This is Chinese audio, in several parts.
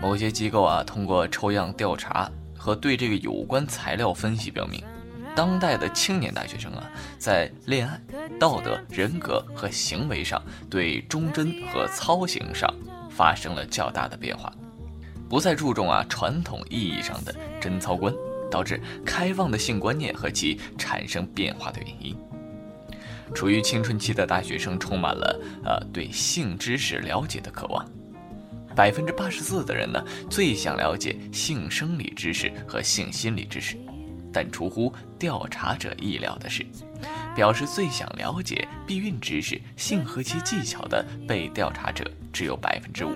某些机构啊，通过抽样调查和对这个有关材料分析表明，当代的青年大学生啊，在恋爱、道德、人格和行为上，对忠贞和操行上发生了较大的变化，不再注重啊传统意义上的贞操观，导致开放的性观念和其产生变化的原因。处于青春期的大学生充满了呃对性知识了解的渴望，百分之八十四的人呢最想了解性生理知识和性心理知识，但出乎调查者意料的是，表示最想了解避孕知识、性和其技巧的被调查者只有百分之五，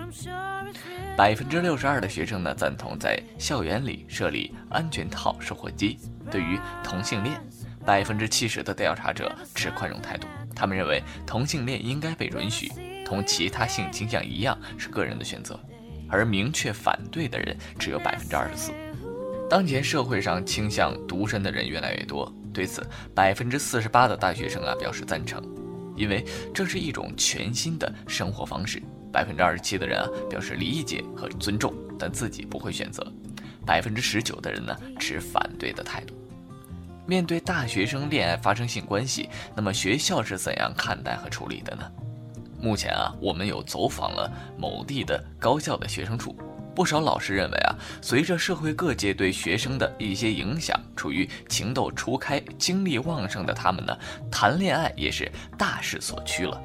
百分之六十二的学生呢赞同在校园里设立安全套售货机，对于同性恋。百分之七十的调查者持宽容态度，他们认为同性恋应该被允许，同其他性倾向一样是个人的选择，而明确反对的人只有百分之二十四。当前社会上倾向独身的人越来越多，对此百分之四十八的大学生啊表示赞成，因为这是一种全新的生活方式。百分之二十七的人啊表示理解和尊重，但自己不会选择。百分之十九的人呢持反对的态度。面对大学生恋爱发生性关系，那么学校是怎样看待和处理的呢？目前啊，我们有走访了某地的高校的学生处，不少老师认为啊，随着社会各界对学生的一些影响，处于情窦初开、精力旺盛的他们呢，谈恋爱也是大势所趋了。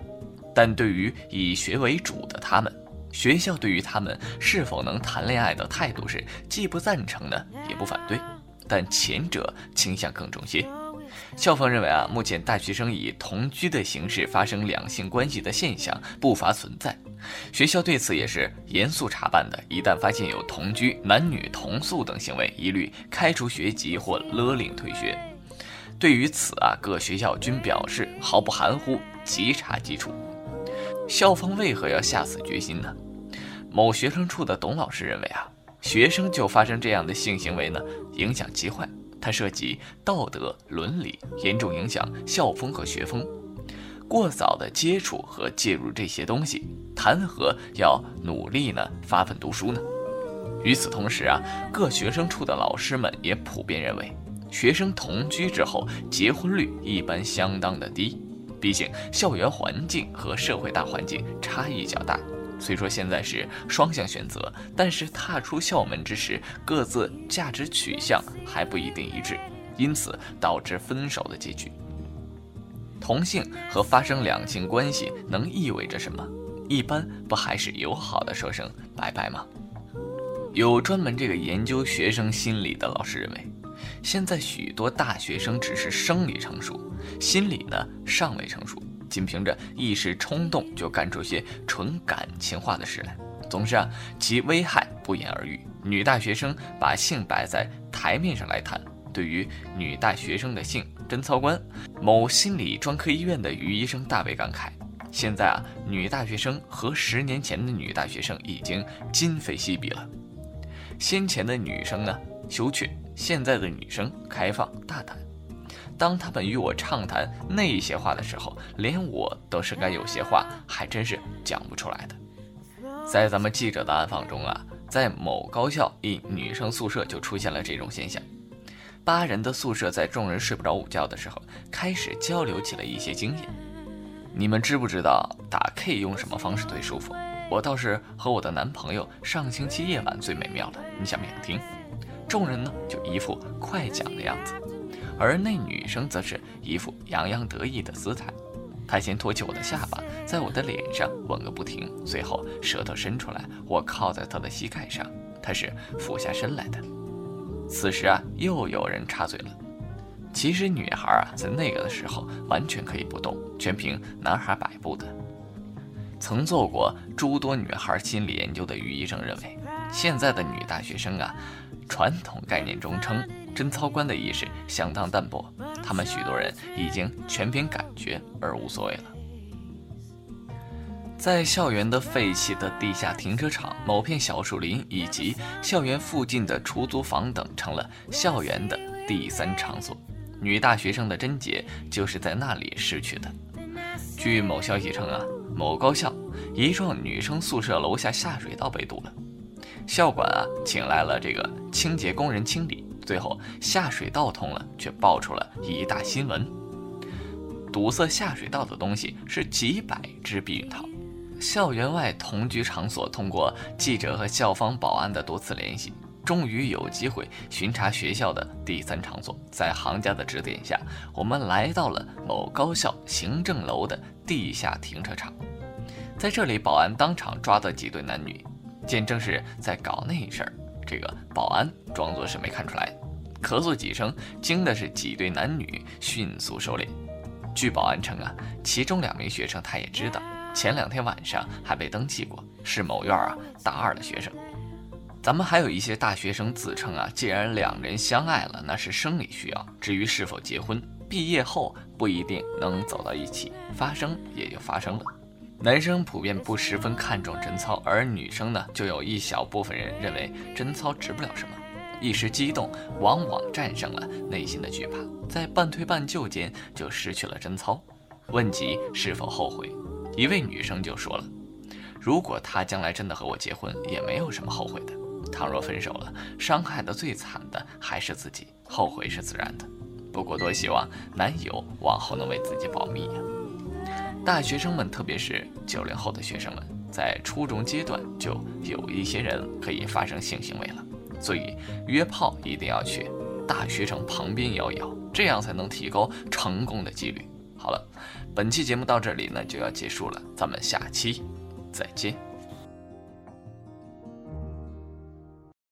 但对于以学为主的他们，学校对于他们是否能谈恋爱的态度是既不赞成呢，也不反对。但前者倾向更重些。校方认为啊，目前大学生以同居的形式发生两性关系的现象不乏存在。学校对此也是严肃查办的，一旦发现有同居、男女同宿等行为，一律开除学籍或勒令退学。对于此啊，各学校均表示毫不含糊，即查即处。校方为何要下此决心呢？某学生处的董老师认为啊。学生就发生这样的性行为呢，影响极坏。它涉及道德伦理，严重影响校风和学风。过早的接触和介入这些东西，谈何要努力呢？发奋读书呢？与此同时啊，各学生处的老师们也普遍认为，学生同居之后结婚率一般相当的低，毕竟校园环境和社会大环境差异较大。虽说现在是双向选择，但是踏出校门之时，各自价值取向还不一定一致，因此导致分手的结局。同性和发生两性关系能意味着什么？一般不还是友好的说声拜拜吗？有专门这个研究学生心理的老师认为，现在许多大学生只是生理成熟，心理呢尚未成熟。仅凭着一时冲动就干出些纯感情化的事来，总之啊，其危害不言而喻。女大学生把性摆在台面上来谈，对于女大学生的性贞操观，某心理专科医院的于医生大为感慨。现在啊，女大学生和十年前的女大学生已经今非昔比了。先前的女生呢羞怯，现在的女生开放大胆。当他们与我畅谈那些话的时候，连我都是该有些话还真是讲不出来的。在咱们记者的暗访中啊，在某高校一女生宿舍就出现了这种现象。八人的宿舍在众人睡不着午觉的时候，开始交流起了一些经验。你们知不知道打 K 用什么方式最舒服？我倒是和我的男朋友上星期夜晚最美妙了，你想不想听？众人呢就一副快讲的样子。而那女生则是一副洋洋得意的姿态，她先托起我的下巴，在我的脸上吻个不停，随后舌头伸出来，我靠在她的膝盖上，她是俯下身来的。此时啊，又有人插嘴了。其实女孩啊，在那个的时候完全可以不动，全凭男孩摆布的。曾做过诸多女孩心理研究的于医生认为，现在的女大学生啊，传统概念中称。贞操观的意识相当淡薄，他们许多人已经全凭感觉而无所谓了。在校园的废弃的地下停车场、某片小树林以及校园附近的出租房等，成了校园的第三场所。女大学生的贞洁就是在那里失去的。据某消息称啊，某高校一幢女生宿舍楼下下水道被堵了。校管啊，请来了这个清洁工人清理，最后下水道通了，却爆出了一大新闻。堵塞下水道的东西是几百只避孕套。校园外同居场所通过记者和校方保安的多次联系，终于有机会巡查学校的第三场所。在行家的指点下，我们来到了某高校行政楼的地下停车场。在这里，保安当场抓到几对男女。见正是在搞那事儿，这个保安装作是没看出来，咳嗽几声，惊的是几对男女迅速收敛。据保安称啊，其中两名学生他也知道，前两天晚上还被登记过，是某院啊大二的学生。咱们还有一些大学生自称啊，既然两人相爱了，那是生理需要，至于是否结婚，毕业后不一定能走到一起，发生也就发生了。男生普遍不十分看重贞操，而女生呢，就有一小部分人认为贞操值不了什么，一时激动，往往战胜了内心的惧怕，在半推半就间就失去了贞操。问及是否后悔，一位女生就说了：“如果他将来真的和我结婚，也没有什么后悔的。倘若分手了，伤害的最惨的还是自己，后悔是自然的。不过多希望男友往后能为自己保密呀。”大学生们，特别是九零后的学生们，在初中阶段就有一些人可以发生性行为了，所以约炮一定要去大学城旁边摇一摇，这样才能提高成功的几率。好了，本期节目到这里呢就要结束了，咱们下期再见。